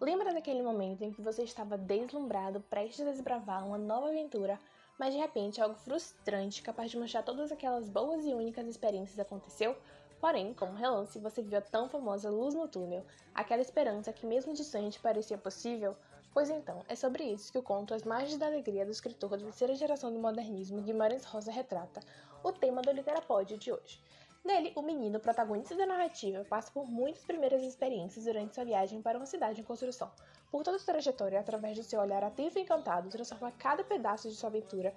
Lembra daquele momento em que você estava deslumbrado, prestes a desbravar uma nova aventura, mas de repente algo frustrante, capaz de manchar todas aquelas boas e únicas experiências aconteceu? Porém, como relance, você viu a tão famosa luz no túnel, aquela esperança que mesmo distante parecia possível? Pois então, é sobre isso que o conto As Margens da Alegria do escritor da terceira geração do modernismo, Guimarães Rosa, retrata o tema do Literapódio de hoje. Nele, o menino, protagonista da narrativa, passa por muitas primeiras experiências durante sua viagem para uma cidade em construção. Por toda sua trajetória, através do seu olhar atento e encantado, transforma cada pedaço de sua aventura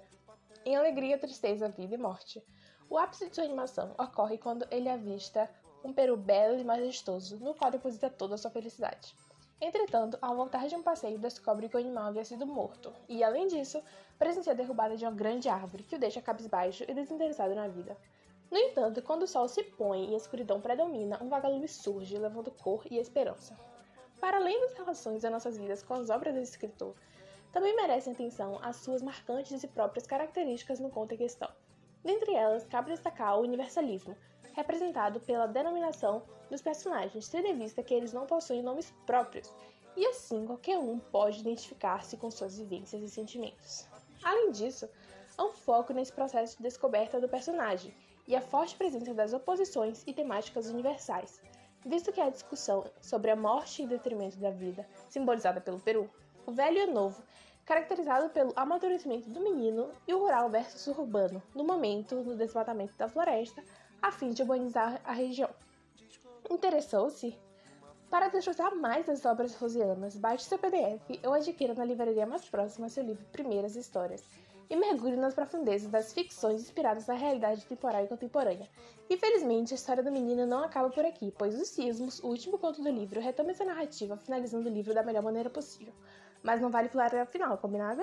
em alegria, tristeza, vida e morte. O ápice de sua animação ocorre quando ele avista um peru belo e majestoso, no qual deposita toda a sua felicidade. Entretanto, ao voltar de um passeio, descobre que o animal havia sido morto, e além disso, presencia a derrubada de uma grande árvore, que o deixa cabisbaixo e desinteressado na vida. No entanto, quando o sol se põe e a escuridão predomina, um vagalume surge, levando cor e esperança. Para além das relações das nossas vidas com as obras desse escritor, também merecem atenção as suas marcantes e próprias características no conto em questão. Dentre elas, cabe destacar o universalismo, representado pela denominação dos personagens, tendo em vista que eles não possuem nomes próprios, e assim qualquer um pode identificar-se com suas vivências e sentimentos. Além disso, há um foco nesse processo de descoberta do personagem, e a forte presença das oposições e temáticas universais, visto que a discussão sobre a morte em detrimento da vida, simbolizada pelo Peru, o velho e o novo, caracterizado pelo amadurecimento do menino e o rural versus urbano, no momento do desmatamento da floresta, a fim de urbanizar a região. Interessou-se? Para desfrutar mais das obras rosianas, baixe seu PDF ou adquira na livraria mais próxima seu livro Primeiras Histórias e mergulhe nas profundezas das ficções inspiradas na realidade temporal e contemporânea. Infelizmente, a história do menino não acaba por aqui, pois os Sismos, o último conto do livro, retoma essa narrativa, finalizando o livro da melhor maneira possível. Mas não vale pular até a final, combinado?